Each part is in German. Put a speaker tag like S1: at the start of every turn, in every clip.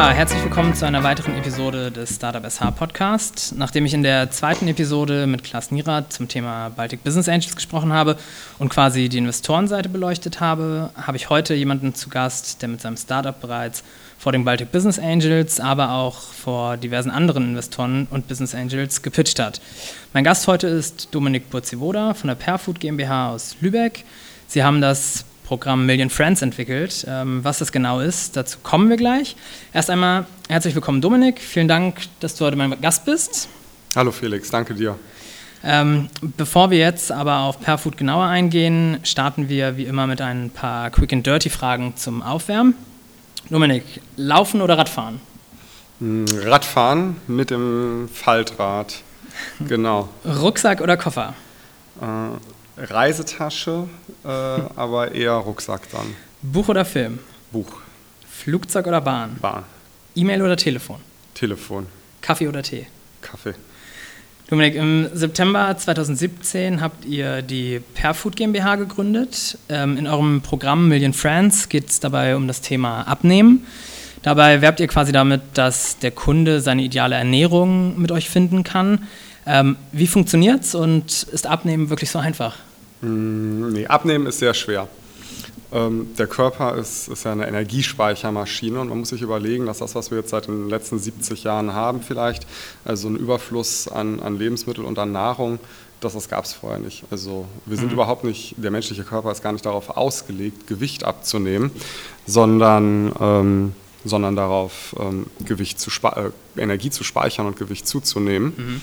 S1: Herzlich willkommen zu einer weiteren Episode des Startup SH Podcast. Nachdem ich in der zweiten Episode mit Klaas Nierat zum Thema Baltic Business Angels gesprochen habe und quasi die Investorenseite beleuchtet habe, habe ich heute jemanden zu Gast, der mit seinem Startup bereits vor den Baltic Business Angels, aber auch vor diversen anderen Investoren und Business Angels gepitcht hat. Mein Gast heute ist Dominik Burzivoda von der Perfood GmbH aus Lübeck. Sie haben das Programm Million Friends entwickelt. Ähm, was das genau ist, dazu kommen wir gleich. Erst einmal herzlich willkommen, Dominik. Vielen Dank, dass du heute mein Gast bist.
S2: Hallo Felix, danke dir.
S1: Ähm, bevor wir jetzt aber auf Perfood genauer eingehen, starten wir wie immer mit ein paar Quick and Dirty Fragen zum Aufwärmen. Dominik, Laufen oder Radfahren?
S2: Hm, Radfahren mit dem Faltrad. Genau.
S1: Rucksack oder Koffer?
S2: Äh, Reisetasche, äh, aber eher Rucksack dann.
S1: Buch oder Film?
S2: Buch.
S1: Flugzeug oder Bahn?
S2: Bahn.
S1: E-Mail oder Telefon?
S2: Telefon.
S1: Kaffee oder Tee?
S2: Kaffee.
S1: Dominik, im September 2017 habt ihr die Perfood GmbH gegründet. Ähm, in eurem Programm Million Friends geht es dabei um das Thema Abnehmen. Dabei werbt ihr quasi damit, dass der Kunde seine ideale Ernährung mit euch finden kann. Ähm, wie funktioniert es und ist Abnehmen wirklich so einfach?
S2: Mm, nee, abnehmen ist sehr schwer. Ähm, der Körper ist, ist, ja eine Energiespeichermaschine und man muss sich überlegen, dass das, was wir jetzt seit den letzten 70 Jahren haben, vielleicht, also ein Überfluss an, an Lebensmitteln und an Nahrung, das, das gab es vorher nicht. Also wir sind mhm. überhaupt nicht, der menschliche Körper ist gar nicht darauf ausgelegt, Gewicht abzunehmen, sondern, ähm, sondern darauf, ähm, Gewicht zu äh, Energie zu speichern und Gewicht zuzunehmen. Mhm.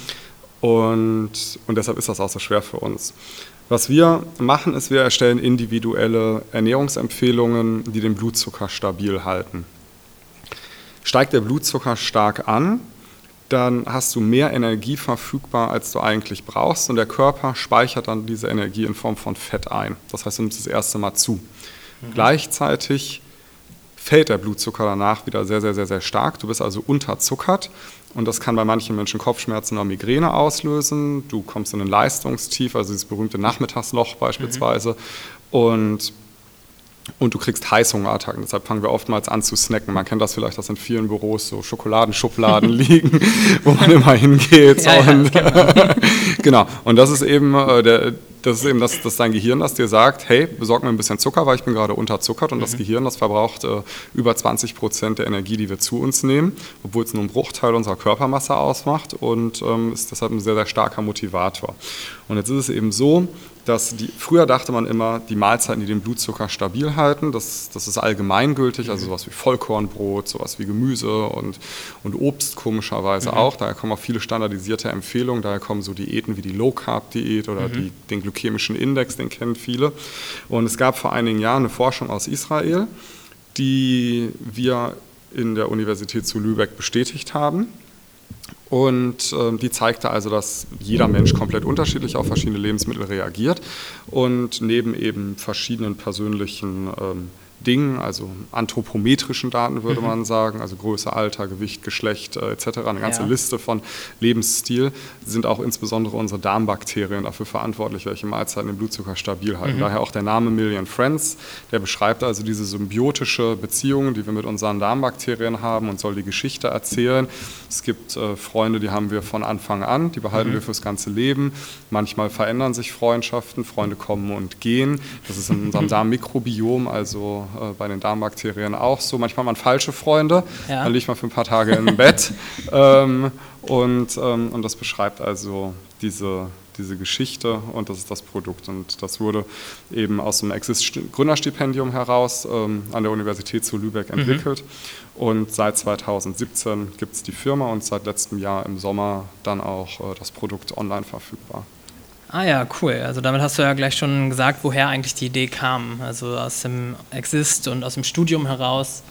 S2: Und, und deshalb ist das auch so schwer für uns. Was wir machen, ist, wir erstellen individuelle Ernährungsempfehlungen, die den Blutzucker stabil halten. Steigt der Blutzucker stark an, dann hast du mehr Energie verfügbar, als du eigentlich brauchst und der Körper speichert dann diese Energie in Form von Fett ein. Das heißt, du nimmst das erste Mal zu. Mhm. Gleichzeitig fällt der Blutzucker danach wieder sehr, sehr, sehr, sehr stark. Du bist also unterzuckert und das kann bei manchen Menschen Kopfschmerzen oder Migräne auslösen. Du kommst in ein Leistungstief, also dieses berühmte Nachmittagsloch beispielsweise. Mhm. Und und du kriegst Heißhungerattacken. Deshalb fangen wir oftmals an zu snacken. Man kennt das vielleicht, dass in vielen Büros so Schokoladenschubladen liegen, wo man immer hingeht. Ja, und, ja, genau. Und das ist eben äh, der, das ist eben das, das dein Gehirn, das dir sagt, hey, besorg mir ein bisschen Zucker, weil ich bin gerade unterzuckert und mhm. das Gehirn, das verbraucht äh, über 20 Prozent der Energie, die wir zu uns nehmen, obwohl es nur einen Bruchteil unserer Körpermasse ausmacht und ähm, ist deshalb ein sehr, sehr starker Motivator. Und jetzt ist es eben so, dass die, früher dachte man immer, die Mahlzeiten, die den Blutzucker stabil halten, das, das ist allgemeingültig, also sowas wie Vollkornbrot, sowas wie Gemüse und, und Obst komischerweise mhm. auch. Daher kommen auch viele standardisierte Empfehlungen, daher kommen so Diäten wie die Low-Carb-Diät oder mhm. die, den glykämischen Index, den kennen viele. Und es gab vor einigen Jahren eine Forschung aus Israel, die wir in der Universität zu Lübeck bestätigt haben. Und äh, die zeigte also, dass jeder Mensch komplett unterschiedlich auf verschiedene Lebensmittel reagiert und neben eben verschiedenen persönlichen ähm, Dingen, also anthropometrischen Daten würde mhm. man sagen, also Größe, Alter, Gewicht, Geschlecht äh, etc., eine ganze ja. Liste von Lebensstil, sind auch insbesondere unsere Darmbakterien dafür verantwortlich, welche Mahlzeiten den Blutzucker stabil halten. Mhm. Daher auch der Name Million Friends, der beschreibt also diese symbiotische Beziehung, die wir mit unseren Darmbakterien haben und soll die Geschichte erzählen. Es gibt äh, Freunde, die haben wir von Anfang an, die behalten mhm. wir fürs ganze Leben. Manchmal verändern sich Freundschaften, Freunde kommen und gehen. Das ist in unserem Darmmikrobiom, also äh, bei den Darmbakterien auch so. Manchmal hat man falsche Freunde, ja. dann liegt man für ein paar Tage im Bett. Ähm, und, ähm, und das beschreibt also diese, diese Geschichte und das ist das Produkt. Und das wurde eben aus dem Exist-Gründerstipendium heraus ähm, an der Universität zu Lübeck mhm. entwickelt. Mhm. Und seit 2017 gibt es die Firma und seit letztem Jahr im Sommer dann auch äh, das Produkt online verfügbar.
S1: Ah ja, cool. Also damit hast du ja gleich schon gesagt, woher eigentlich die Idee kam. Also aus dem Exist und aus dem Studium heraus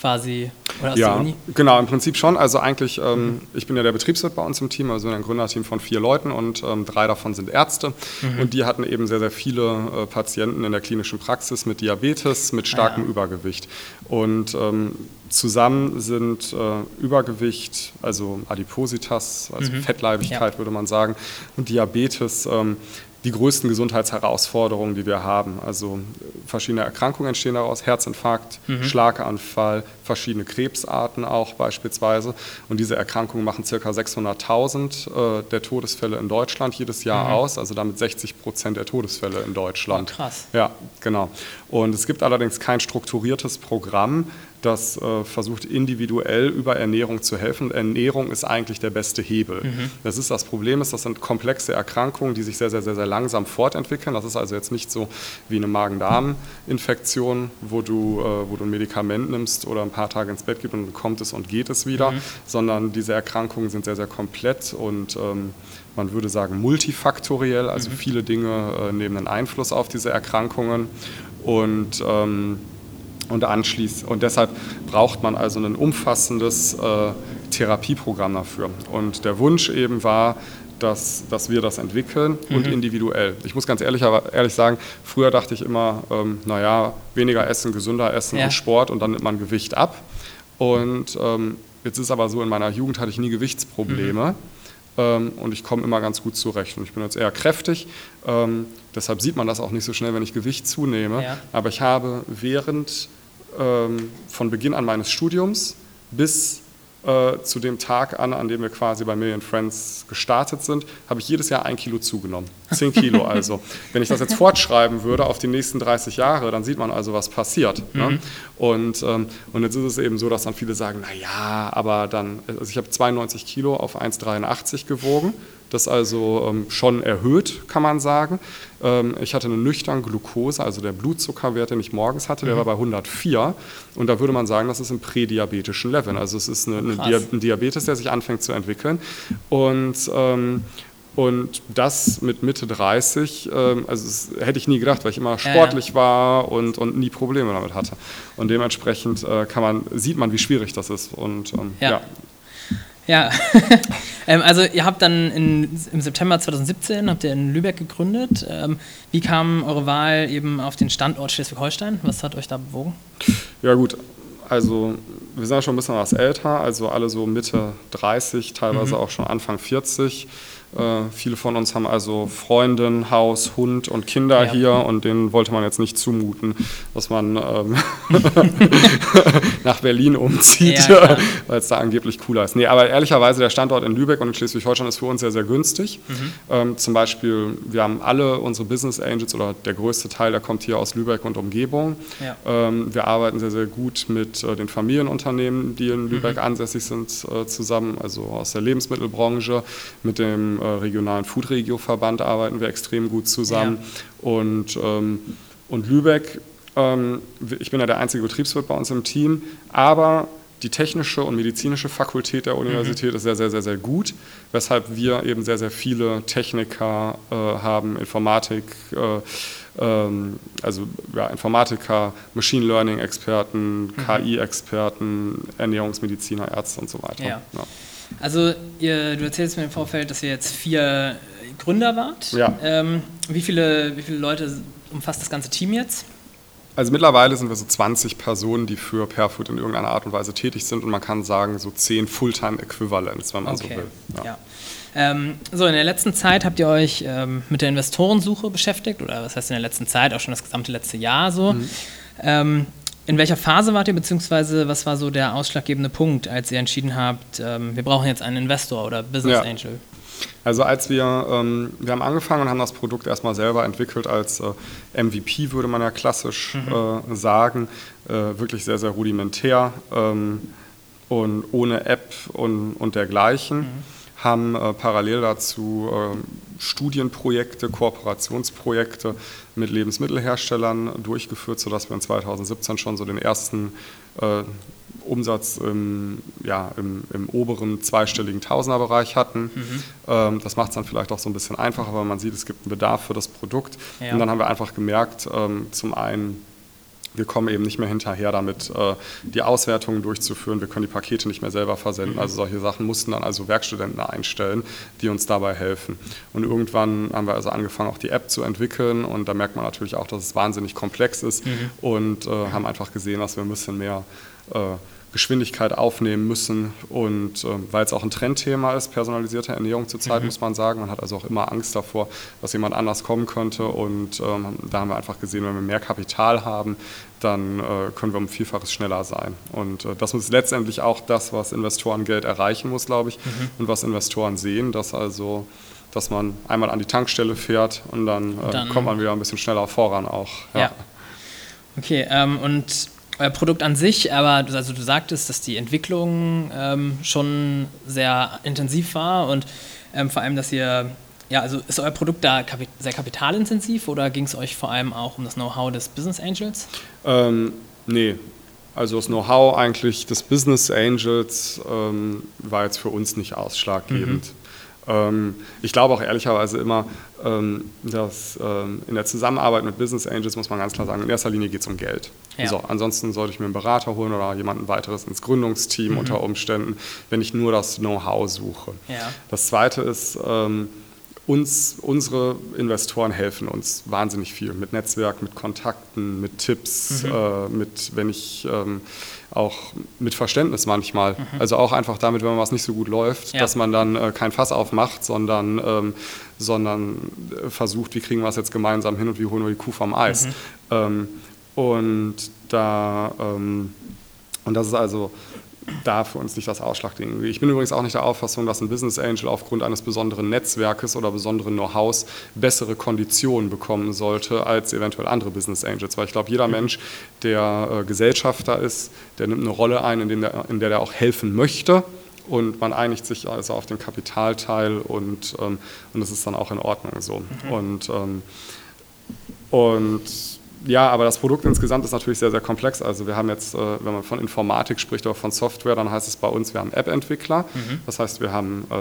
S1: quasi
S2: oder aus ja, der Uni? Genau, im Prinzip schon. Also eigentlich, ähm, mhm. ich bin ja der Betriebswirt bei uns im Team, also ein Gründerteam von vier Leuten und ähm, drei davon sind Ärzte. Mhm. Und die hatten eben sehr, sehr viele äh, Patienten in der klinischen Praxis mit Diabetes, mit starkem ah, ja. Übergewicht. Und ähm, zusammen sind äh, Übergewicht, also Adipositas, also mhm. Fettleibigkeit ja. würde man sagen, und Diabetes ähm, die größten Gesundheitsherausforderungen, die wir haben. Also verschiedene Erkrankungen entstehen daraus, Herzinfarkt, mhm. Schlaganfall, verschiedene Krebsarten auch beispielsweise. Und diese Erkrankungen machen ca. 600.000 äh, der Todesfälle in Deutschland jedes Jahr mhm. aus, also damit 60 Prozent der Todesfälle in Deutschland.
S1: Oh, krass.
S2: Ja, genau. Und es gibt allerdings kein strukturiertes Programm, das äh, versucht individuell über Ernährung zu helfen. Ernährung ist eigentlich der beste Hebel. Mhm. Das ist das Problem, ist, das sind komplexe Erkrankungen, die sich sehr, sehr, sehr, sehr langsam fortentwickeln. Das ist also jetzt nicht so wie eine Magen-Darm-Infektion, wo du, äh, wo du ein Medikament nimmst oder ein paar Tage ins Bett gehst und kommt es und geht es wieder, mhm. sondern diese Erkrankungen sind sehr, sehr komplett und ähm, man würde sagen multifaktoriell, also mhm. viele Dinge äh, nehmen einen Einfluss auf diese Erkrankungen und ähm, und anschließt. Und deshalb braucht man also ein umfassendes äh, Therapieprogramm dafür. Und der Wunsch eben war, dass, dass wir das entwickeln und mhm. individuell. Ich muss ganz ehrlich, ehrlich sagen, früher dachte ich immer, ähm, naja, weniger essen, gesünder essen ja. und Sport und dann nimmt man Gewicht ab. Und ähm, jetzt ist aber so, in meiner Jugend hatte ich nie Gewichtsprobleme. Mhm. Ähm, und ich komme immer ganz gut zurecht. Und ich bin jetzt eher kräftig, ähm, deshalb sieht man das auch nicht so schnell, wenn ich Gewicht zunehme. Ja. Aber ich habe während ähm, von Beginn an meines Studiums bis äh, zu dem Tag an, an dem wir quasi bei Million Friends gestartet sind, habe ich jedes Jahr ein Kilo zugenommen. Zehn Kilo also. Wenn ich das jetzt fortschreiben würde auf die nächsten 30 Jahre, dann sieht man also, was passiert. Ne? Mhm. Ne? Und, ähm, und jetzt ist es eben so, dass dann viele sagen, naja, aber dann, also ich habe 92 Kilo auf 1,83 gewogen. Das ist also ähm, schon erhöht, kann man sagen. Ähm, ich hatte eine nüchterne Glucose, also der Blutzuckerwert, den ich morgens hatte, der mhm. war bei 104. Und da würde man sagen, das ist im prädiabetischen Level. Also es ist eine, eine ein Diabetes, der sich anfängt zu entwickeln. Und ähm, und das mit Mitte 30, ähm, also das hätte ich nie gedacht, weil ich immer sportlich war und, und nie Probleme damit hatte. Und dementsprechend äh, kann man, sieht man, wie schwierig das ist. Und ähm, ja.
S1: ja. Ja, ähm, also ihr habt dann in, im September 2017 habt ihr in Lübeck gegründet. Ähm, wie kam eure Wahl eben auf den Standort Schleswig-Holstein? Was hat euch da bewogen?
S2: Ja gut, also wir sind ja schon ein bisschen was älter, also alle so Mitte 30, teilweise mhm. auch schon Anfang 40. Äh, viele von uns haben also Freundin, Haus, Hund und Kinder ja. hier und denen wollte man jetzt nicht zumuten, dass man ähm, nach Berlin umzieht, ja, weil es da angeblich cooler ist. Nee, aber ehrlicherweise der Standort in Lübeck und in Schleswig-Holstein ist für uns sehr, sehr günstig. Mhm. Ähm, zum Beispiel, wir haben alle unsere Business Angels oder der größte Teil, der kommt hier aus Lübeck und Umgebung. Ja. Ähm, wir arbeiten sehr, sehr gut mit äh, den Familienunternehmen, die in Lübeck mhm. ansässig sind, äh, zusammen, also aus der Lebensmittelbranche, mit dem äh, regionalen Food-Regio-Verband arbeiten wir extrem gut zusammen. Ja. Und, ähm, und Lübeck, ähm, ich bin ja der einzige Betriebswirt bei uns im Team, aber die technische und medizinische Fakultät der Universität mhm. ist sehr, sehr, sehr, sehr gut, weshalb wir eben sehr, sehr viele Techniker äh, haben, Informatik, äh, ähm, also ja, Informatiker, Machine Learning-Experten, mhm. KI-Experten, Ernährungsmediziner, Ärzte und so weiter. Ja.
S1: Ja. Also ihr, du erzählst mir im Vorfeld, dass ihr jetzt vier Gründer wart. Ja. Ähm, wie, viele, wie viele Leute umfasst das ganze Team jetzt?
S2: Also mittlerweile sind wir so 20 Personen, die für Perfood in irgendeiner Art und Weise tätig sind und man kann sagen so 10 Fulltime-Äquivalents, wenn man okay. so will. Ja. ja.
S1: Ähm, so, in der letzten Zeit habt ihr euch ähm, mit der Investorensuche beschäftigt oder was heißt in der letzten Zeit, auch schon das gesamte letzte Jahr so. Mhm. Ähm, in welcher Phase wart ihr, beziehungsweise was war so der ausschlaggebende Punkt, als ihr entschieden habt, ähm, wir brauchen jetzt einen Investor oder Business ja. Angel?
S2: Also als wir, ähm, wir haben angefangen und haben das Produkt erstmal selber entwickelt als äh, MVP, würde man ja klassisch mhm. äh, sagen, äh, wirklich sehr, sehr rudimentär ähm, und ohne App und, und dergleichen. Mhm. Haben äh, parallel dazu ähm, Studienprojekte, Kooperationsprojekte mit Lebensmittelherstellern durchgeführt, sodass wir in 2017 schon so den ersten äh, Umsatz im, ja, im, im, oberen zweistelligen Tausenderbereich hatten. Mhm. Ähm, das macht es dann vielleicht auch so ein bisschen einfacher, weil man sieht, es gibt einen Bedarf für das Produkt. Ja. Und dann haben wir einfach gemerkt, ähm, zum einen, wir kommen eben nicht mehr hinterher damit, äh, die Auswertungen durchzuführen. Wir können die Pakete nicht mehr selber versenden. Mhm. Also solche Sachen mussten dann also Werkstudenten einstellen, die uns dabei helfen. Und irgendwann haben wir also angefangen, auch die App zu entwickeln. Und da merkt man natürlich auch, dass es wahnsinnig komplex ist mhm. und äh, haben einfach gesehen, dass wir ein bisschen mehr äh, Geschwindigkeit aufnehmen müssen. Und ähm, weil es auch ein Trendthema ist, personalisierte Ernährung zurzeit, mhm. muss man sagen. Man hat also auch immer Angst davor, dass jemand anders kommen könnte. Und ähm, da haben wir einfach gesehen, wenn wir mehr Kapital haben, dann äh, können wir um Vielfaches schneller sein. Und äh, das ist letztendlich auch das, was Investorengeld erreichen muss, glaube ich, mhm. und was Investoren sehen, dass also dass man einmal an die Tankstelle fährt und dann, äh, dann kommt man wieder ein bisschen schneller voran auch.
S1: Ja. ja. Okay, ähm, und euer Produkt an sich, aber du, also du sagtest, dass die Entwicklung ähm, schon sehr intensiv war und ähm, vor allem, dass ihr, ja, also ist euer Produkt da kapi sehr kapitalintensiv oder ging es euch vor allem auch um das Know-how des Business Angels?
S2: Ähm, nee, also das Know-how eigentlich des Business Angels ähm, war jetzt für uns nicht ausschlaggebend. Mhm. Ähm, ich glaube auch ehrlicherweise immer, ähm, dass ähm, in der Zusammenarbeit mit Business Angels muss man ganz klar sagen, in erster Linie geht es um Geld. Ja. So, ansonsten sollte ich mir einen Berater holen oder jemanden weiteres ins Gründungsteam mhm. unter Umständen, wenn ich nur das Know-how suche. Ja. Das Zweite ist, uns, unsere Investoren helfen uns wahnsinnig viel mit Netzwerk, mit Kontakten, mit Tipps, mhm. äh, mit, wenn ich ähm, auch mit Verständnis manchmal. Mhm. Also auch einfach damit, wenn man was nicht so gut läuft, ja. dass man dann äh, kein Fass aufmacht, sondern, ähm, sondern äh, versucht, wie kriegen wir es jetzt gemeinsam hin und wie holen wir die Kuh vom Eis. Mhm. Ähm, und da ähm, und das ist also da für uns nicht das Ausschlaggebende. Ich bin übrigens auch nicht der Auffassung, dass ein Business Angel aufgrund eines besonderen Netzwerkes oder besonderen Know-hows bessere Konditionen bekommen sollte als eventuell andere Business Angels. Weil ich glaube, jeder mhm. Mensch, der äh, Gesellschafter ist, der nimmt eine Rolle ein, in, der, in der er auch helfen möchte. Und man einigt sich also auf den Kapitalteil und, ähm, und das ist dann auch in Ordnung so. Mhm. Und, ähm, und ja, aber das Produkt insgesamt ist natürlich sehr, sehr komplex. Also wir haben jetzt, äh, wenn man von Informatik spricht oder von Software, dann heißt es bei uns, wir haben App-Entwickler. Mhm. Das heißt, wir haben äh,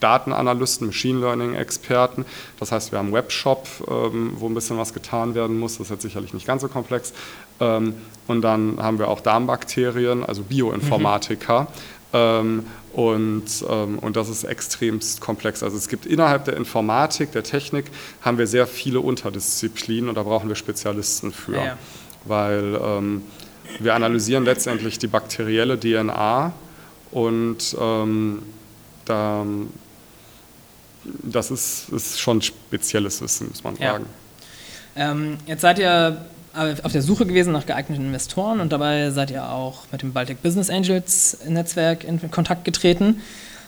S2: Datenanalysten, Machine Learning-Experten. Das heißt, wir haben einen Webshop, ähm, wo ein bisschen was getan werden muss. Das ist jetzt sicherlich nicht ganz so komplex. Ähm, und dann haben wir auch Darmbakterien, also Bioinformatiker. Mhm. Ähm, und, ähm, und das ist extremst komplex. Also es gibt innerhalb der Informatik, der Technik, haben wir sehr viele Unterdisziplinen und da brauchen wir Spezialisten für. Ja. Weil ähm, wir analysieren letztendlich die bakterielle DNA und ähm, da, das ist, ist schon spezielles Wissen, muss man ja. sagen.
S1: Ähm, jetzt seid ihr auf der Suche gewesen nach geeigneten Investoren und dabei seid ihr auch mit dem Baltic Business Angels Netzwerk in Kontakt getreten.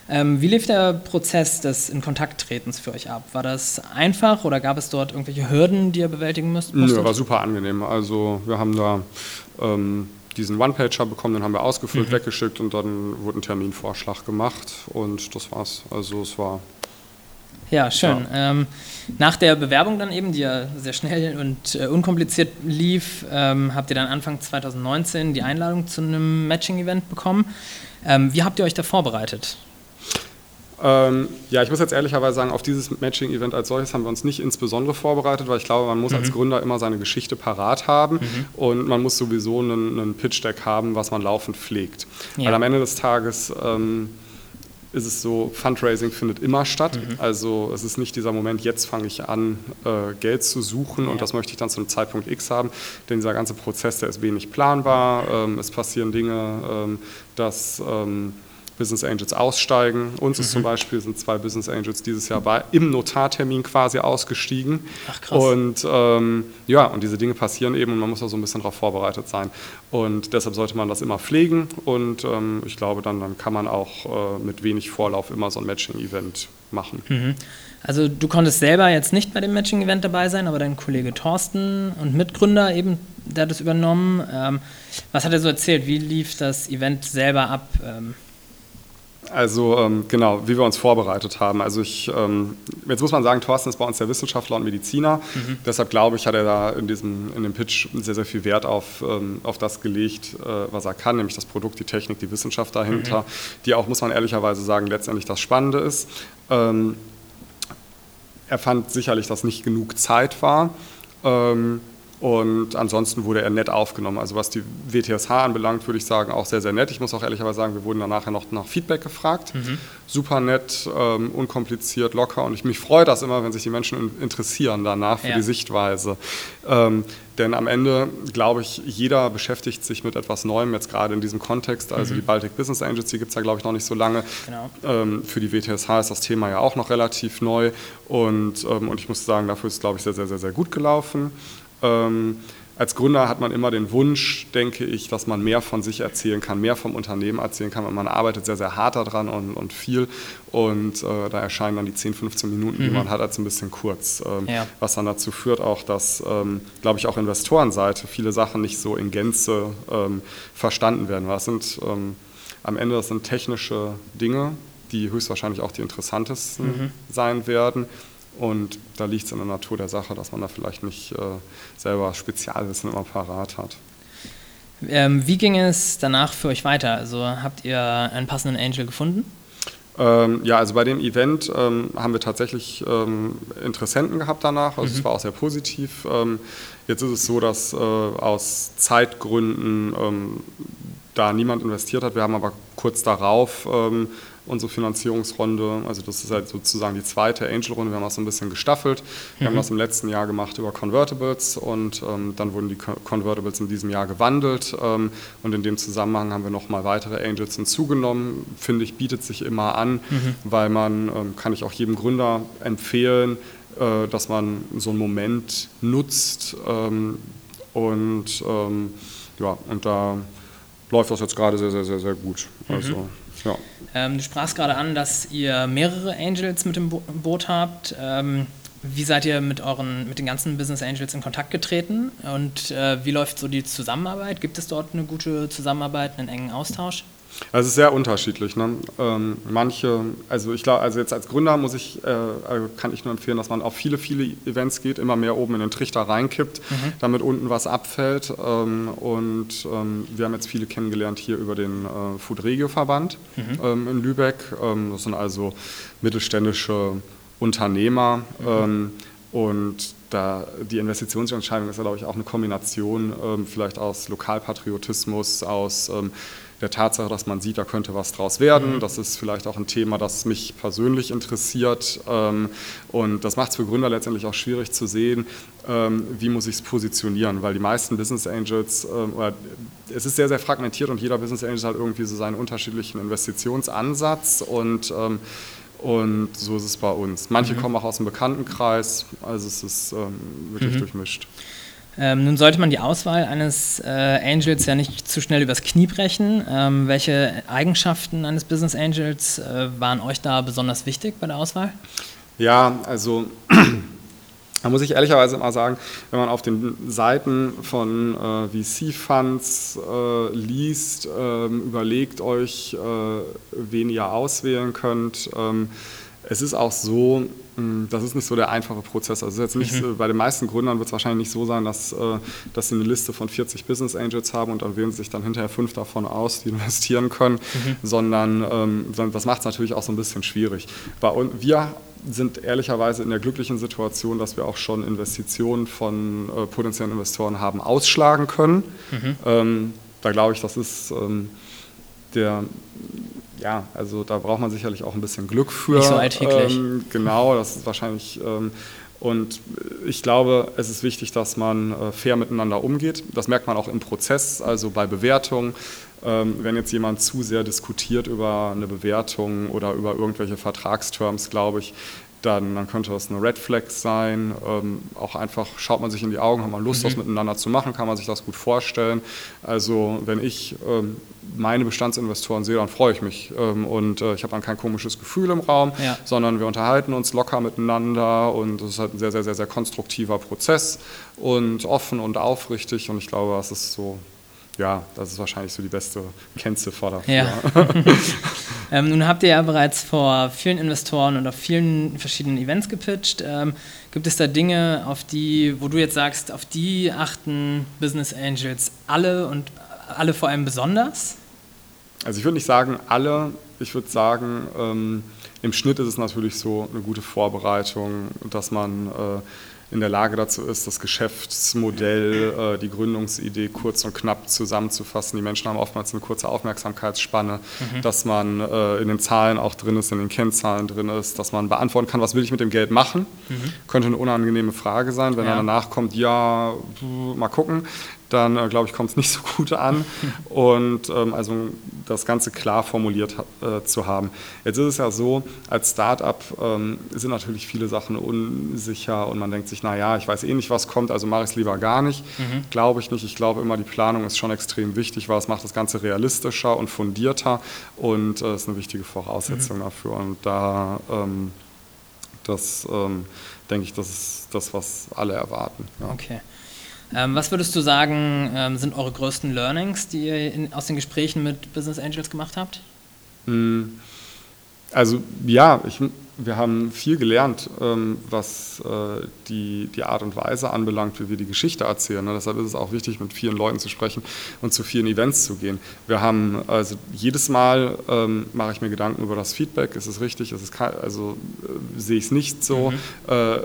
S1: Ähm, wie lief der Prozess des in Kontakt tretens für euch ab? War das einfach oder gab es dort irgendwelche Hürden, die ihr bewältigen müsst?
S2: Nö, war super angenehm. Also wir haben da ähm, diesen One-Pager bekommen, den haben wir ausgefüllt, mhm. weggeschickt und dann wurde ein Terminvorschlag gemacht und das war's. Also es war
S1: ja, schön. Ja. Ähm, nach der Bewerbung dann eben, die ja sehr schnell und äh, unkompliziert lief, ähm, habt ihr dann Anfang 2019 die Einladung zu einem Matching-Event bekommen. Ähm, wie habt ihr euch da vorbereitet?
S2: Ähm, ja, ich muss jetzt ehrlicherweise sagen, auf dieses Matching-Event als solches haben wir uns nicht insbesondere vorbereitet, weil ich glaube, man muss mhm. als Gründer immer seine Geschichte parat haben mhm. und man muss sowieso einen, einen Pitch-Deck haben, was man laufend pflegt. Ja. Weil am Ende des Tages ähm, ist es so, Fundraising findet immer statt. Mhm. Also es ist nicht dieser Moment, jetzt fange ich an, äh, Geld zu suchen ja. und das möchte ich dann zu einem Zeitpunkt X haben. Denn dieser ganze Prozess, der ist wenig planbar. Ähm, es passieren Dinge, ähm, dass... Ähm, Business Angels aussteigen. Uns mhm. ist zum Beispiel sind zwei Business Angels dieses Jahr bei, im Notartermin quasi ausgestiegen. Ach krass. Und ähm, ja, und diese Dinge passieren eben und man muss da so ein bisschen darauf vorbereitet sein. Und deshalb sollte man das immer pflegen und ähm, ich glaube, dann, dann kann man auch äh, mit wenig Vorlauf immer so ein Matching-Event machen.
S1: Mhm. Also du konntest selber jetzt nicht bei dem Matching-Event dabei sein, aber dein Kollege Thorsten und Mitgründer eben, der hat es übernommen. Ähm, was hat er so erzählt? Wie lief das Event selber ab? Ähm,
S2: also ähm, genau, wie wir uns vorbereitet haben. Also ich, ähm, jetzt muss man sagen, Thorsten ist bei uns der Wissenschaftler und Mediziner. Mhm. Deshalb glaube ich, hat er da in, diesem, in dem Pitch sehr, sehr viel Wert auf, ähm, auf das gelegt, äh, was er kann, nämlich das Produkt, die Technik, die Wissenschaft dahinter, mhm. die auch, muss man ehrlicherweise sagen, letztendlich das Spannende ist. Ähm, er fand sicherlich, dass nicht genug Zeit war. Ähm, Und ansonsten wurde er nett aufgenommen. Also was die WTSH anbelangt, würde ich sagen, auch sehr, sehr nett. Ich muss auch ehrlicherweise sagen, wir wurden dann nachher noch nach Feedback gefragt. Mhm. Super nett, ähm, unkompliziert, locker. Und ich mich freue das immer, wenn sich die Menschen interessieren danach für ja. die Sichtweise. Ähm, denn am Ende, glaube ich, jeder beschäftigt sich mit etwas Neuem, jetzt gerade in diesem Kontext. Also mhm. die Baltic Business Angels, die gibt es ja, glaube ich, noch nicht so lange. Genau. Ähm, für die WTSH ist das Thema ja auch noch relativ neu. Und, ähm, und ich muss sagen, dafür ist es, glaube ich, sehr, sehr, sehr, sehr gut gelaufen. Ähm, als Gründer hat man immer den Wunsch, denke ich, dass man mehr von sich erzählen kann, mehr vom Unternehmen erzählen kann. man arbeitet sehr, sehr hart daran und, und viel. Und äh, da erscheinen dann die 10, 15 Minuten, mhm. die man hat, als ein bisschen kurz. Ähm, ja. Was dann dazu führt auch, dass, ähm, glaube ich, auch Investorenseite viele Sachen nicht so in Gänze ähm, verstanden werden. Was sind ähm, am Ende, das sind technische Dinge, die höchstwahrscheinlich auch die interessantesten mhm. sein werden. Und da liegt es in der Natur der Sache, dass man da vielleicht nicht äh, selber Spezialwissen immer parat hat.
S1: Ähm, wie ging es danach für euch weiter? Also habt ihr einen passenden Angel gefunden?
S2: Ähm, ja, also bei dem Event ähm, haben wir tatsächlich ähm, Interessenten gehabt danach. Also mhm. es war auch sehr positiv. Ähm, jetzt ist es so, dass äh, aus Zeitgründen ähm, da niemand investiert hat. Wir haben aber kurz darauf ähm, unsere Finanzierungsrunde. Also das ist halt sozusagen die zweite Angel-Runde. Wir haben das so ein bisschen gestaffelt. Wir mhm. haben das im letzten Jahr gemacht über Convertibles und ähm, dann wurden die Convertibles in diesem Jahr gewandelt ähm, und in dem Zusammenhang haben wir nochmal weitere Angels hinzugenommen. Finde ich, bietet sich immer an, mhm. weil man, ähm, kann ich auch jedem Gründer empfehlen, äh, dass man so einen Moment nutzt ähm, und ähm, ja, und da läuft das jetzt gerade sehr, sehr, sehr, sehr gut. Mhm. Also,
S1: ja. Ähm, du sprachst gerade an, dass ihr mehrere Angels mit dem Bo Boot habt. Ähm, wie seid ihr mit, euren, mit den ganzen Business Angels in Kontakt getreten und äh, wie läuft so die Zusammenarbeit? Gibt es dort eine gute Zusammenarbeit, einen engen Austausch?
S2: Also es ist sehr unterschiedlich. Ne? Ähm, manche, also ich glaube, also jetzt als Gründer muss ich, äh, also kann ich nur empfehlen, dass man auf viele, viele Events geht, immer mehr oben in den Trichter reinkippt, mhm. damit unten was abfällt. Ähm, und ähm, wir haben jetzt viele kennengelernt hier über den äh, Food Regio Verband mhm. Ähm, in Lübeck. Ähm, das sind also mittelständische Unternehmer. Mhm. Ähm, und da die Investitionsentscheidung ist ja, glaube ich, auch eine Kombination vielleicht aus Lokalpatriotismus, aus der Tatsache, dass man sieht, da könnte was draus werden. Mhm. Das ist vielleicht auch ein Thema, das mich persönlich interessiert. Ähm, und das macht es für Gründer letztendlich auch schwierig zu sehen, ähm, wie muss ich es positionieren, weil die meisten Business Angels, ähm, es ist sehr, sehr fragmentiert und jeder Business Angel hat irgendwie so seinen unterschiedlichen Investitionsansatz und und so ist es bei uns. Manche mhm. kommen auch aus dem Bekanntenkreis, also es ist ähm, wirklich mhm. durchmischt.
S1: Ähm, nun sollte man die Auswahl eines äh, Angels ja nicht zu schnell übers Knie brechen. Ähm, welche Eigenschaften eines Business Angels äh, waren euch da besonders wichtig bei der Auswahl?
S2: Ja, also da muss ich ehrlicherweise mal sagen, wenn man auf den Seiten von äh, VC-Funds äh, liest, ähm, überlegt euch, äh, wen ihr auswählen könnt. Es ist auch so, hm, das ist nicht so der einfache Prozess. Also jetzt nicht, mhm. bei den meisten Gründern wird es wahrscheinlich nicht so sein, dass, äh, dass sie eine Liste von 40 Business Angels haben und dann wählen sie sich dann hinterher fünf davon aus, die investieren können, mhm. sondern ähm, das macht es natürlich auch so ein bisschen schwierig. wir sind ehrlicherweise in der glücklichen Situation, dass wir auch schon Investitionen von äh, potenziellen Investoren haben ausschlagen können. Mhm. Ähm, da glaube ich, das ist ähm, der ja, also da braucht man sicherlich auch ein bisschen Glück für.
S1: Nicht so alltäglich.
S2: Ähm, genau, das ist wahrscheinlich. Ähm, und ich glaube, es ist wichtig, dass man äh, fair miteinander umgeht. Das merkt man auch im Prozess, also bei Bewertungen. Ähm, wenn jetzt jemand zu sehr diskutiert über eine Bewertung oder über irgendwelche Vertragsterms, glaube ich, dann, dann könnte das eine Red Flag sein. Ähm, auch einfach schaut man sich in die Augen, hat man Lust, mhm. was miteinander zu machen, kann man sich das gut vorstellen. Also wenn ich ähm, meine Bestandsinvestoren sehe, dann freue ich mich. Ähm, und äh, ich habe dann kein komisches Gefühl im Raum, ja. sondern wir unterhalten uns locker miteinander und es ist halt ein sehr, sehr, sehr, sehr konstruktiver Prozess und offen und aufrichtig. Und ich glaube, das ist so ja, das ist wahrscheinlich so die beste Kennziffer dafür. Ja.
S1: ähm, nun habt ihr ja bereits vor vielen Investoren und auf vielen verschiedenen Events gepitcht. Ähm, gibt es da Dinge, auf die, wo du jetzt sagst, auf die achten Business Angels alle und alle vor allem besonders?
S2: Also ich würde nicht sagen alle, ich würde sagen, ähm, im Schnitt ist es natürlich so eine gute Vorbereitung, dass man äh, in der Lage dazu ist, das Geschäftsmodell, äh, die Gründungsidee kurz und knapp zusammenzufassen. Die Menschen haben oftmals eine kurze Aufmerksamkeitsspanne, mhm. dass man äh, in den Zahlen auch drin ist, in den Kennzahlen drin ist, dass man beantworten kann, was will ich mit dem Geld machen. Mhm. Könnte eine unangenehme Frage sein, wenn ja. dann danach kommt, ja, mal gucken dann äh, glaube ich, kommt es nicht so gut an. Und ähm, also das Ganze klar formuliert äh, zu haben. Jetzt ist es ja so, als Startup ähm, sind natürlich viele Sachen unsicher und man denkt sich, naja, ich weiß eh nicht, was kommt, also mache ich es lieber gar nicht. Mhm. Glaube ich nicht. Ich glaube immer, die Planung ist schon extrem wichtig, weil es macht das Ganze realistischer und fundierter und äh, ist eine wichtige Voraussetzung mhm. dafür. Und da, ähm, das ähm, denke ich, das ist das, was alle erwarten.
S1: Ja. Okay. Ähm, was würdest du sagen, ähm, sind eure größten Learnings, die ihr in, aus den Gesprächen mit Business Angels gemacht habt?
S2: Hm. Also ja, ich wir haben viel gelernt, ähm, was äh, die, die Art und Weise anbelangt, wie wir die Geschichte erzählen. Ne? Deshalb ist es auch wichtig, mit vielen Leuten zu sprechen und zu vielen Events zu gehen. Wir haben also jedes Mal ähm, mache ich mir Gedanken über das Feedback. Ist es richtig? Ist es also äh, sehe ich es nicht so? Mhm. Äh,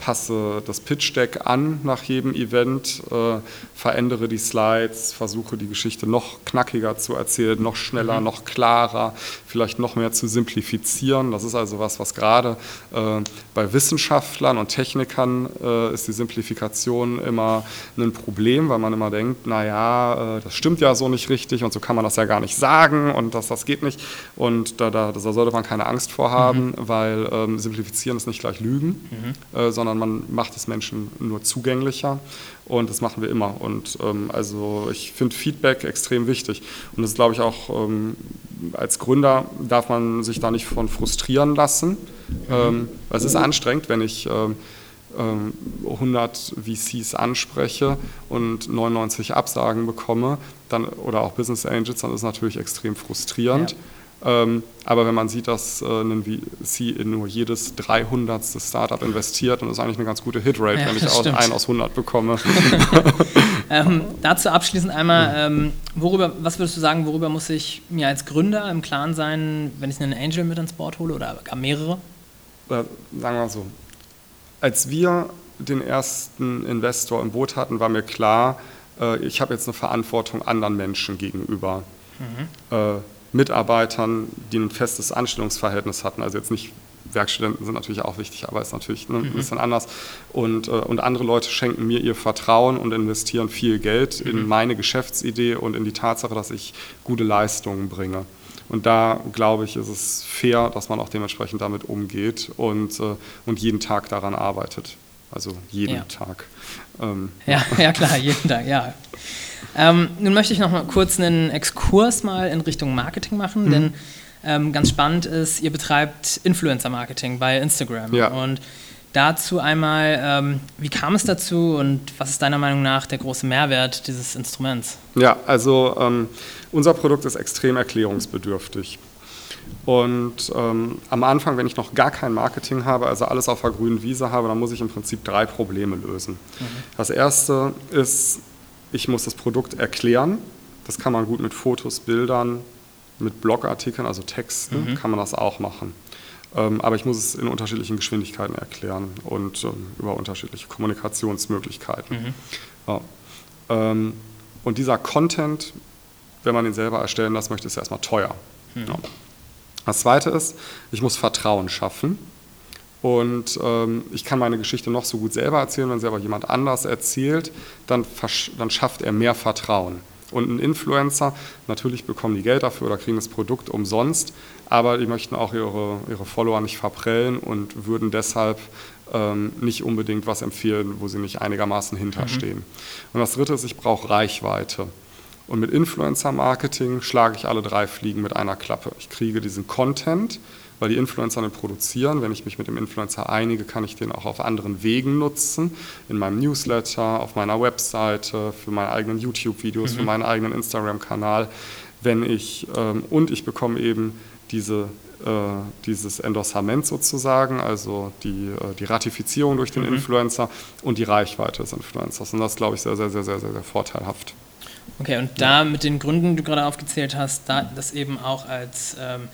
S2: passe das Pitch Deck an nach jedem Event, verändere die Slides, versuche die Geschichte noch knackiger zu erzählen, noch schneller, mhm. noch klarer, vielleicht noch mehr zu simplifizieren. Das ist also was, was gerade äh, bei Wissenschaftlern und Technikern äh, ist die Simplifikation immer ein Problem, weil man immer denkt, naja, äh, das stimmt ja so nicht richtig und so kann man das ja gar nicht sagen und das, das geht nicht. Und da, da, da sollte man keine Angst vor haben, mhm. weil ähm, Simplifizieren ist nicht gleich Lügen, mhm. äh, sondern man macht es Menschen nur zugänglicher. Und das machen wir immer. Und ähm, also ich finde Feedback extrem wichtig. Und das glaube ich, auch ähm, als Gründer darf man sich da nicht von frustrieren lassen. Mhm. Ähm, es ist anstrengend, wenn ich 100 ähm, ähm, VCs anspreche und 99 Absagen bekomme, dann, oder auch Business Angels, dann ist es natürlich extrem frustrierend. Ja. Ähm, aber wenn man sieht, dass äh, ein VC in nur jedes 300. Startup investiert, dann ist eigentlich eine ganz gute Hitrate, ja, wenn ich aus, einen aus 100 bekomme.
S1: ähm, dazu abschließend einmal, ähm, worüber, was würdest du sagen, worüber muss ich mir als Gründer im Klaren sein, wenn ich einen Angel mit ins Board hole oder gar mehrere?
S2: Äh, sagen wir mal so, als wir den ersten Investor im Boot hatten, war mir klar, äh, ich habe jetzt eine Verantwortung anderen Menschen gegenüber. Mhm. Mitarbeitern, die ein festes Anstellungsverhältnis hatten. Also jetzt nicht Werkstudenten sind natürlich auch wichtig, aber ist natürlich ne, ein mhm. bisschen anders. Und, äh, und andere Leute schenken mir ihr Vertrauen und investieren viel Geld in mhm. meine Geschäftsidee und in die Tatsache, dass ich gute Leistungen bringe. Und da glaube ich, ist es fair, dass man auch dementsprechend damit umgeht und, äh, und jeden Tag daran arbeitet. Also jeden ja. Tag.
S1: Ähm, ja, ja, klar, jeden Tag, ja. Ähm, nun möchte ich noch mal kurz einen Exkurs mal in Richtung Marketing machen, mhm. denn ähm, ganz spannend ist, ihr betreibt Influencer-Marketing bei Instagram. Ja. Und dazu einmal, ähm, wie kam es dazu und was ist deiner Meinung nach der große Mehrwert dieses Instruments?
S2: Ja, also ähm, unser Produkt ist extrem erklärungsbedürftig. Und ähm, am Anfang, wenn ich noch gar kein Marketing habe, also alles auf der grünen Wiese habe, dann muss ich im Prinzip drei Probleme lösen. Mhm. Das erste ist, ich muss das Produkt erklären. Das kann man gut mit Fotos, Bildern, mit Blogartikeln, also Texten, mhm. kann man das auch machen. Ähm, aber ich muss es in unterschiedlichen Geschwindigkeiten erklären und ähm, über unterschiedliche Kommunikationsmöglichkeiten. Mhm. Ja. Ähm, und dieser Content, wenn man ihn selber erstellen lassen möchte, ist erstmal teuer. Mhm. Ja. Das zweite ist, ich muss Vertrauen schaffen. Und ähm, ich kann meine Geschichte noch so gut selber erzählen, wenn sie aber jemand anders erzählt, dann, dann schafft er mehr Vertrauen. Und ein Influencer, natürlich bekommen die Geld dafür oder kriegen das Produkt umsonst, aber die möchten auch ihre, ihre Follower nicht verprellen und würden deshalb ähm, nicht unbedingt was empfehlen, wo sie nicht einigermaßen hinterstehen. Mhm. Und das Dritte ist, ich brauche Reichweite. Und mit Influencer-Marketing schlage ich alle drei Fliegen mit einer Klappe. Ich kriege diesen Content, weil die Influencer den produzieren. Wenn ich mich mit dem Influencer einige, kann ich den auch auf anderen Wegen nutzen. In meinem Newsletter, auf meiner Webseite, für meine eigenen YouTube-Videos, mhm. für meinen eigenen Instagram-Kanal. Wenn ich, ähm, und ich bekomme eben diese äh, dieses Endorsament sozusagen, also die, äh, die Ratifizierung durch den mhm. Influencer und die Reichweite des Influencers. Und das glaube ich, sehr, sehr, sehr, sehr, sehr, sehr vorteilhaft.
S1: Okay, und da mit den Gründen, die du gerade aufgezählt hast, da das eben auch als ähm,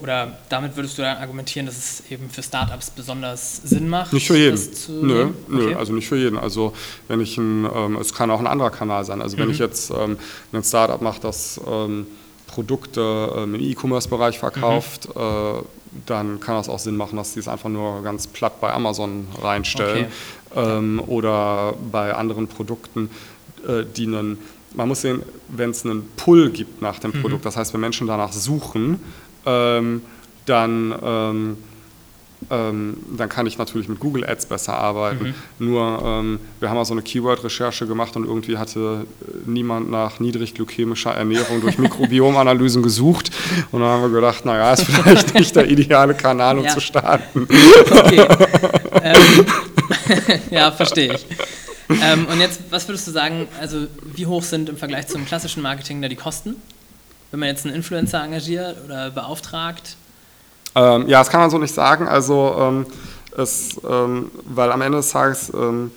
S1: Oder damit würdest du dann argumentieren, dass es eben für Startups besonders Sinn macht?
S2: Nicht für jeden. Nö, nö okay. also nicht für jeden. Also wenn ich ein, ähm, es kann auch ein anderer Kanal sein. Also wenn mhm. ich jetzt ähm, ein Startup mache, das ähm, Produkte ähm, im E-Commerce-Bereich verkauft, mhm. äh, dann kann das auch Sinn machen, dass die es einfach nur ganz platt bei Amazon reinstellen okay. ähm, oder bei anderen Produkten, äh, die einen, man muss sehen, wenn es einen Pull gibt nach dem mhm. Produkt, das heißt, wenn Menschen danach suchen, ähm, dann ähm, ähm, dann kann ich natürlich mit Google Ads besser arbeiten. Mhm. Nur ähm, wir haben mal so eine Keyword-Recherche gemacht und irgendwie hatte äh, niemand nach niedrigglykämischer Ernährung durch Mikrobiomanalysen gesucht. Und dann haben wir gedacht, naja, ist vielleicht nicht der ideale Kanal, um ja. zu starten. Okay.
S1: ähm, ja, verstehe ich. Ähm, und jetzt, was würdest du sagen, also wie hoch sind im Vergleich zum klassischen Marketing da die Kosten? Wenn man jetzt einen Influencer engagiert oder beauftragt,
S2: ähm, ja, das kann man so nicht sagen. Also, ähm, es, ähm, weil am Ende des Tages, ähm,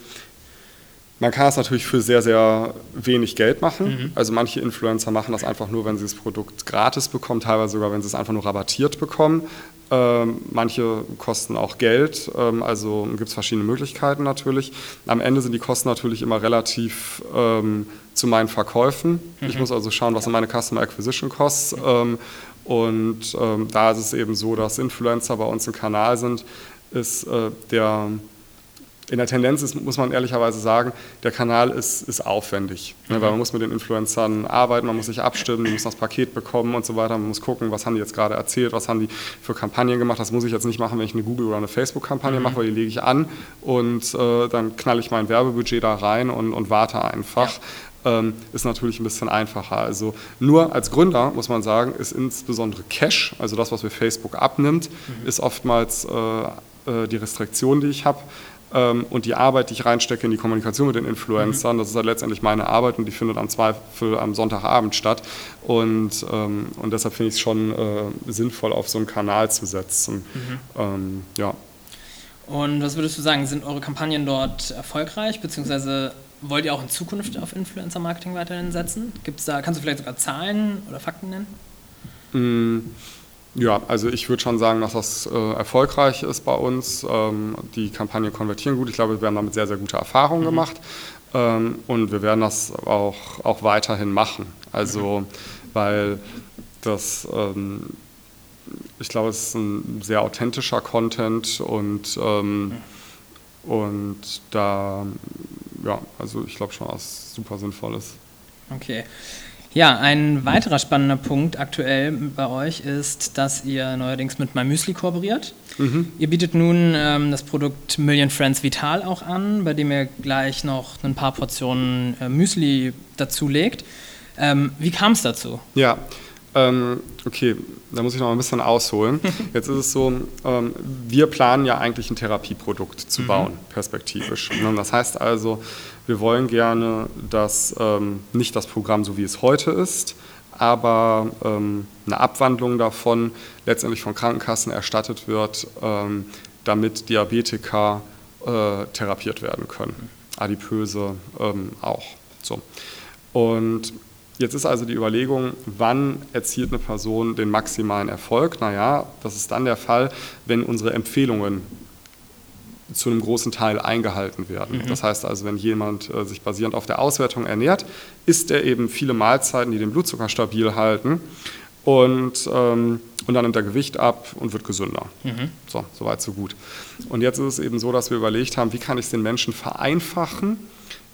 S2: man kann das natürlich für sehr, sehr wenig Geld machen. Mhm. Also manche Influencer machen das einfach nur, wenn sie das Produkt gratis bekommen, teilweise sogar, wenn sie es einfach nur rabattiert bekommen. Ähm, manche kosten auch Geld, ähm, also gibt es verschiedene Möglichkeiten natürlich. Am Ende sind die Kosten natürlich immer relativ zu meinen Verkäufen. Mhm. Ich muss also schauen, was sind meine Customer Acquisition Costs. Mhm. Und ähm, da ist es eben so, dass Influencer bei uns ein Kanal sind, ist äh, der in der Tendenz ist, muss man ehrlicherweise sagen, der Kanal ist, ist aufwendig, ne, weil man muss mit den Influencern arbeiten, man muss sich abstimmen, die müssen das Paket bekommen und so weiter, man muss gucken, was haben die jetzt gerade erzählt, was haben die für Kampagnen gemacht, das muss ich jetzt nicht machen, wenn ich eine Google- oder eine Facebook-Kampagne mhm. mache, weil die lege ich an und äh, dann knalle ich mein Werbebudget da rein und, und warte einfach. Ja ähm, ist natürlich ein bisschen einfacher. Also nur als Gründer muss man sagen, ist insbesondere Cash, also das, was mir Facebook abnimmt, mhm. ist oftmals äh, äh, die Restriktion, die ich habe. Ähm, und die Arbeit, die ich reinstecke in die Kommunikation mit den Influencern, mhm. das ist halt letztendlich meine Arbeit und die findet am Zweifel am Sonntagabend statt. Und, ähm, und deshalb finde ich es schon äh, sinnvoll, auf so einen Kanal zu setzen. Mhm. Ähm, ja.
S1: Und was würdest du sagen, sind eure Kampagnen dort erfolgreich, beziehungsweise wollt ihr auch in Zukunft auf Influencer-Marketing weiterhin setzen? Gibt's da, kannst du vielleicht sogar Zahlen oder Fakten nennen?
S2: Mm, ja, also ich würde schon sagen, dass das äh, erfolgreich ist bei uns. Ähm, die Kampagnen konvertieren gut. Ich glaube, wir haben damit sehr, sehr gute Erfahrungen mhm. gemacht. Ähm, und wir werden das auch, auch weiterhin machen. Also, mhm. weil das, ähm, ich glaube, es ist ein sehr authentischer Content und, mhm. und da ja, also ich glaube schon, dass es super sinnvoll ist.
S1: Okay. Ja, ein weiterer spannender Punkt aktuell bei euch ist, dass ihr neuerdings mit MyMüsli kooperiert. Mhm. Ihr bietet nun ähm, das Produkt Million Friends Vital auch an, bei dem ihr gleich noch ein paar Portionen äh, Müsli dazulegt. Ähm, wie kam es dazu?
S2: Ja, ähm, okay, da muss ich noch ein bisschen ausholen. Jetzt ist es so, ähm, wir planen ja eigentlich ein Therapieprodukt zu mhm. bauen, perspektivisch. Das heißt also, wir wollen gerne, dass ähm, nicht das Programm so wie es heute ist, aber ähm, eine Abwandlung davon letztendlich von Krankenkassen erstattet wird, ähm, damit Diabetiker äh, therapiert werden können. Adipöse ähm, auch. So. Und Jetzt ist also die Überlegung, wann erzielt eine Person den maximalen Erfolg? Naja, das ist dann der Fall, wenn unsere Empfehlungen zu einem großen Teil eingehalten werden. Mhm. Das heißt also, wenn jemand äh, sich basierend auf der Auswertung ernährt, isst er eben viele Mahlzeiten, die den Blutzucker stabil halten und, ähm, und dann nimmt er Gewicht ab und wird gesünder. Mhm. So, soweit so gut. Und jetzt ist es eben so, dass wir überlegt haben, wie kann ich es den Menschen vereinfachen,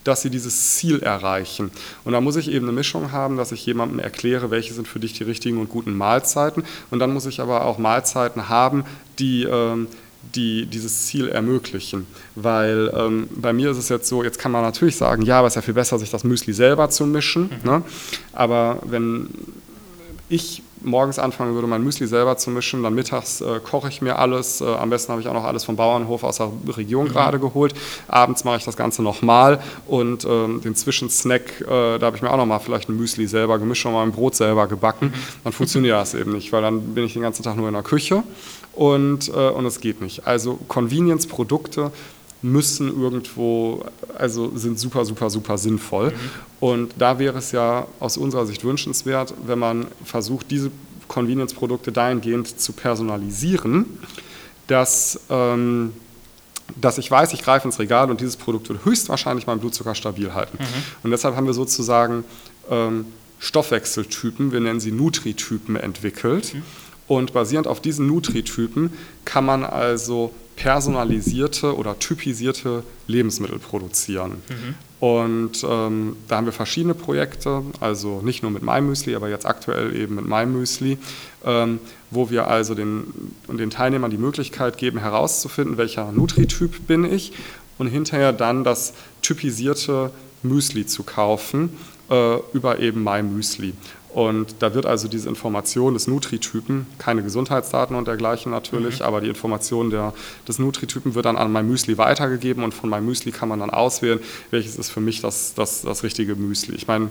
S2: dass sie dieses Ziel erreichen. Und da muss ich eben eine Mischung haben, dass ich jemandem erkläre, welche sind für dich die richtigen und guten Mahlzeiten. Und dann muss ich aber auch Mahlzeiten haben, die, ähm, die dieses Ziel ermöglichen. Weil ähm, bei mir ist es jetzt so, jetzt kann man natürlich sagen, ja, aber es ist ja viel besser, sich das Müsli selber zu mischen. Mhm. Ne? Aber wenn ich morgens anfangen würde, mein Müsli selber zu mischen, dann mittags äh, koche ich mir alles. Äh, am besten habe ich auch noch alles vom Bauernhof aus der Region mhm. gerade geholt. Abends mache ich das Ganze nochmal und ähm, den Zwischensnack, äh, da habe ich mir auch nochmal vielleicht ein Müsli selber gemischt und mein Brot selber gebacken. Mhm. Dann funktioniert das eben nicht, weil dann bin ich den ganzen Tag nur in der Küche und, äh, und es geht nicht. Also Convenience-Produkte müssen irgendwo, also sind super, super, super sinnvoll. Mhm. Und da wäre es ja aus unserer Sicht wünschenswert, wenn man versucht, diese Convenience-Produkte dahingehend zu personalisieren, dass, ähm, dass ich weiß, ich greife ins Regal und dieses Produkt wird höchstwahrscheinlich meinen Blutzucker stabil halten. Mhm. Und deshalb haben wir sozusagen ähm, Stoffwechseltypen, wir nennen sie Nutritypen, entwickelt. Mhm. Und basierend auf diesen Nutritypen kann man also personalisierte oder typisierte Lebensmittel produzieren. Mhm. Und ähm, da haben wir verschiedene Projekte, also nicht nur mit MyMüsli, aber jetzt aktuell eben mit MyMüsli, ähm, wo wir also den, den Teilnehmern die Möglichkeit geben, herauszufinden, welcher Nutrityp bin ich und hinterher dann das typisierte Müsli zu kaufen äh, über eben MyMüsli. Und da wird also diese Information des Nutritypen, keine Gesundheitsdaten und dergleichen natürlich, mhm. aber die Information der, des Nutritypen wird dann an mein Müsli weitergegeben und von meinem Müsli kann man dann auswählen, welches ist für mich das, das, das richtige Müsli. Ich meine,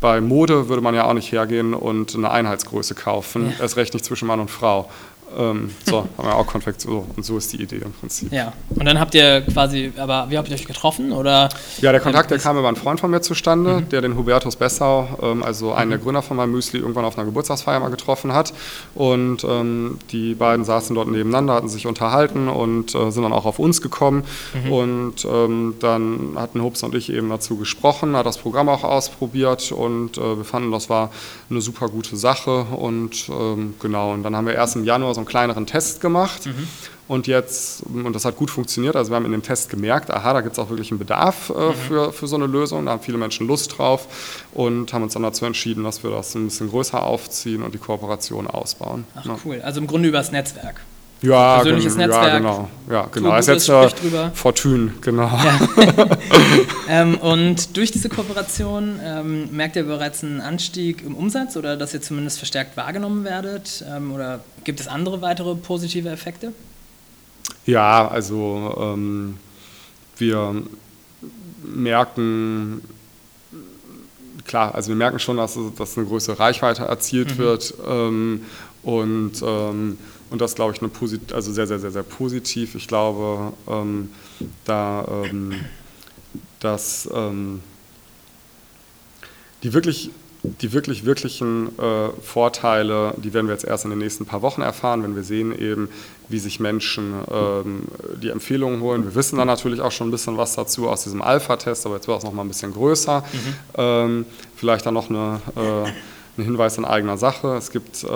S2: bei Mode würde man ja auch nicht hergehen und eine Einheitsgröße kaufen, ja. erst recht nicht zwischen Mann und Frau. Ähm, so, haben wir auch Konfektion. So, und so ist die Idee im Prinzip.
S1: Ja, und dann habt ihr quasi, aber wie habt ihr euch getroffen? Oder
S2: ja, der Kontakt, der kam über einen Freund von mir zustande, mhm. der den Hubertus Bessau, ähm, also einen mhm. der Gründer von meinem Müsli, irgendwann auf einer Geburtstagsfeier mal getroffen hat. Und ähm, die beiden saßen dort nebeneinander, hatten sich unterhalten und äh, sind dann auch auf uns gekommen. Mhm. Und ähm, dann hatten Hubs und ich eben dazu gesprochen, hat das Programm auch ausprobiert und äh, wir fanden, das war eine super gute Sache. Und ähm, genau, und dann haben wir erst im Januar so einen kleineren Test gemacht. Mhm. Und jetzt, und das hat gut funktioniert, also wir haben in dem Test gemerkt, aha, da gibt es auch wirklich einen Bedarf äh, mhm. für, für so eine Lösung, da haben viele Menschen Lust drauf und haben uns dann dazu entschieden, dass wir das ein bisschen größer aufziehen und die Kooperation ausbauen.
S1: Ach ja. cool, also im Grunde übers Netzwerk.
S2: Ja, persönliches gen Netzwerk. Ja, genau. Ja, genau. Das ist jetzt äh, Fortune, genau. Ja.
S1: ähm, und durch diese Kooperation ähm, merkt ihr bereits einen Anstieg im Umsatz oder dass ihr zumindest verstärkt wahrgenommen werdet? Ähm, oder gibt es andere weitere positive Effekte?
S2: Ja, also ähm, wir merken klar, also wir merken schon, dass, dass eine größere Reichweite erzielt mhm. wird ähm, und ähm, und das glaube ich eine posit also sehr, sehr, sehr, sehr positiv. Ich glaube, ähm, da ähm, dass ähm, die wirklich die wirklich, wirklichen äh, Vorteile, die werden wir jetzt erst in den nächsten paar Wochen erfahren, wenn wir sehen eben, wie sich Menschen ähm, die Empfehlungen holen. Wir wissen dann natürlich auch schon ein bisschen was dazu aus diesem Alpha-Test, aber jetzt wird es noch mal ein bisschen größer. Mhm. Ähm, vielleicht dann noch eine, äh, ein Hinweis in eigener Sache. Es gibt äh,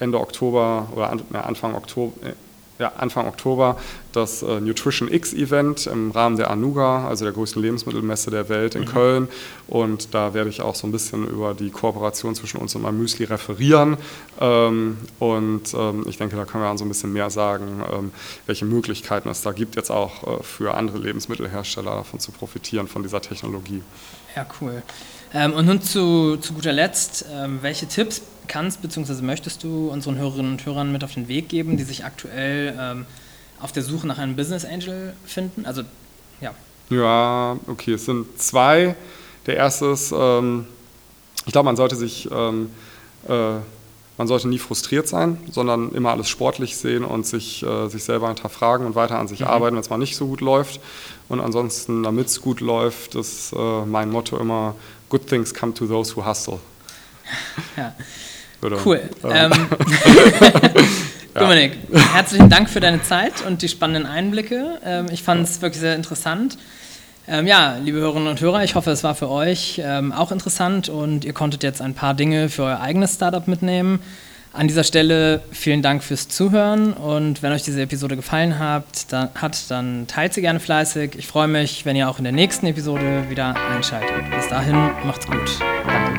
S2: Ende Oktober oder Anfang Oktober, äh, ja, Anfang Oktober das äh, Nutrition X Event im Rahmen der Anuga, also der größten Lebensmittelmesse der Welt in mhm. Köln. Und da werde ich auch so ein bisschen über die Kooperation zwischen uns und meinem Müsli referieren. Ähm, und ähm, ich denke, da können wir dann so ein bisschen mehr sagen, ähm, welche Möglichkeiten es da gibt, jetzt auch äh, für andere Lebensmittelhersteller davon zu profitieren, von dieser Technologie.
S1: Ja, cool. Ähm, und nun zu, zu guter Letzt, ähm, welche Tipps kannst bzw. möchtest du unseren Hörerinnen und Hörern mit auf den Weg geben, die sich aktuell ähm, auf der Suche nach einem Business Angel finden? Also, ja.
S2: Ja, okay, es sind zwei. Der erste ist, ähm, ich glaube, man sollte sich, ähm, äh, man sollte nie frustriert sein, sondern immer alles sportlich sehen und sich, äh, sich selber hinterfragen und weiter an sich mhm. arbeiten, wenn es mal nicht so gut läuft. Und ansonsten, damit es gut läuft, ist äh, mein Motto immer, good things come to those who hustle.
S1: Ja. Oder, cool. Ähm. Dominik, herzlichen Dank für deine Zeit und die spannenden Einblicke. Ähm, ich fand es wirklich sehr interessant. Ähm, ja, liebe Hörerinnen und Hörer, ich hoffe, es war für euch ähm, auch interessant und ihr konntet jetzt ein paar Dinge für euer eigenes Startup mitnehmen. An dieser Stelle vielen Dank fürs Zuhören und wenn euch diese Episode gefallen hat, dann, hat, dann teilt sie gerne fleißig. Ich freue mich, wenn ihr auch in der nächsten Episode wieder einschaltet. Bis dahin, macht's gut. Danke.